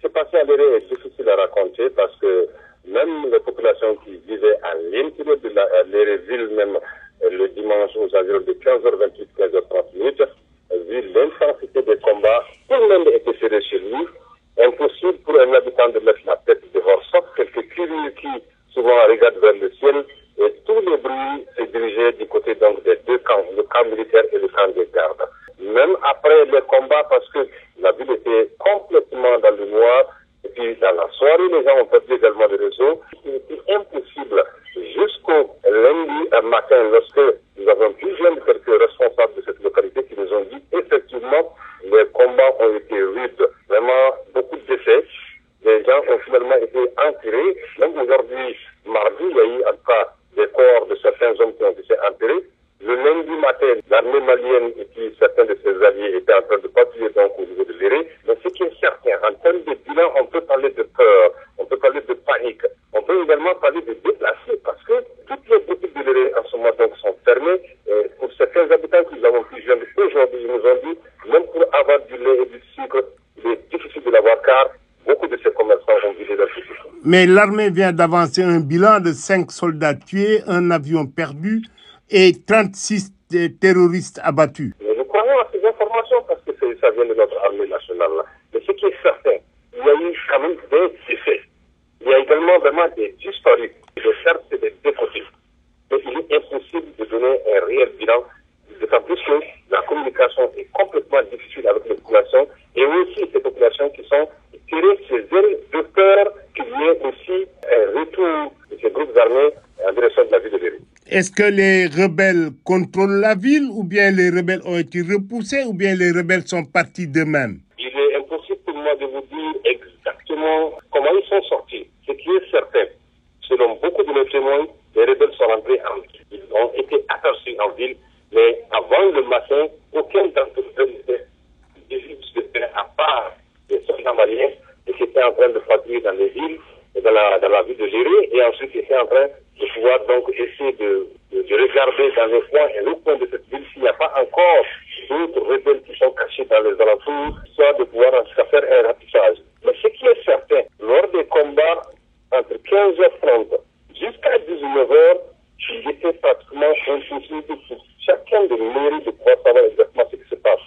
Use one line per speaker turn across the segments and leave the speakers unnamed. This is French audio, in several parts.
s'est passé à l'éré est difficile à raconter parce que même les populations qui vivaient à l'intérieur de la ville même le dimanche aux environs de 15h28, 15h30 minutes, vu l'intensité des combats, tout le monde était serré chez lui. Impossible pour un habitant de mettre la tête dehors, sauf quelques curieux qui souvent regardent vers le ciel et tous les bruits se dirigeaient du côté donc des deux camps, le camp militaire et le camp des gardes. Même après les combats, parce que la ville était complètement dans le noir, et puis dans la soirée, les gens ont perdu également le réseau. Il était impossible jusqu'au lundi matin, lorsque nous avons pu joindre quelques responsables de cette localité qui nous ont dit effectivement les combats ont été rudes, vraiment beaucoup de décès. Les gens ont finalement été enterrés. Même aujourd'hui, mardi, il y a eu en cas des corps de certains hommes qui ont été enterrés. Le lundi matin, l'armée malienne et puis certains de ses alliés étaient en train de patrouiller donc au niveau de l'éré. Mais ce qui est certain, en bilan, on peut parler de peur, on peut parler de panique, on peut également parler de déplacés parce que toutes les boutiques de l'éré en ce moment donc sont fermées. Et pour certains habitants que nous avons pu joindre aujourd'hui, ils nous ont dit, même pour avoir du lait et du sucre, il est difficile de l'avoir car beaucoup de ces commerçants ont vidé leur
Mais l'armée vient d'avancer un bilan de 5 soldats tués, un avion perdu et 36 terroristes abattus.
Mais nous croyons à ces informations parce que ça vient de notre armée. Là. Mais ce qui est certain, il y a eu quand même des défaits. Il y a également des historiques. De certes, c'est des défautifs. Mais il est impossible de donner un réel bilan, d'autant plus que la communication est complètement difficile avec les populations et aussi ces populations qui sont tirées chez elles de peur qu'il y ait aussi un retour de ces groupes armés en direction de la ville de Béry.
Est-ce que les rebelles contrôlent la ville ou bien les rebelles ont été repoussés ou bien les rebelles sont partis d'eux-mêmes
Il est impossible pour moi de vous dire exactement comment ils sont sortis. Ce qui est certain, selon beaucoup de nos témoins, les rebelles sont Ils ont été aperçus en ville, mais avant le matin, aucun d'entre eux n'était à part les soldats maliens qui étaient en train de patrouiller dans les villes, dans la, dans la ville de Géré, et ensuite ils étaient en train de pouvoir donc essayer de, de, de regarder dans les coins et le coin de cette ville s'il n'y a pas encore d'autres rebelles qui sont cachés dans les alentours, soit de pouvoir en tout faire un ratissage. Mais ce qui est certain, lors des combats entre 15h30 jusqu'à 19h, il était pratiquement impossible pour chacun des mairies de pouvoir savoir exactement ce qui se passe.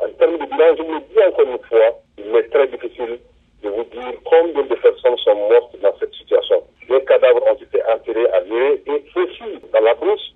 En termes de bilan, je vous le dis encore une fois, il est très difficile de vous dire combien de personnes sont mortes dans cette situation. Des cadavres ont été enterrés à Lyon et aussi dans la brousse.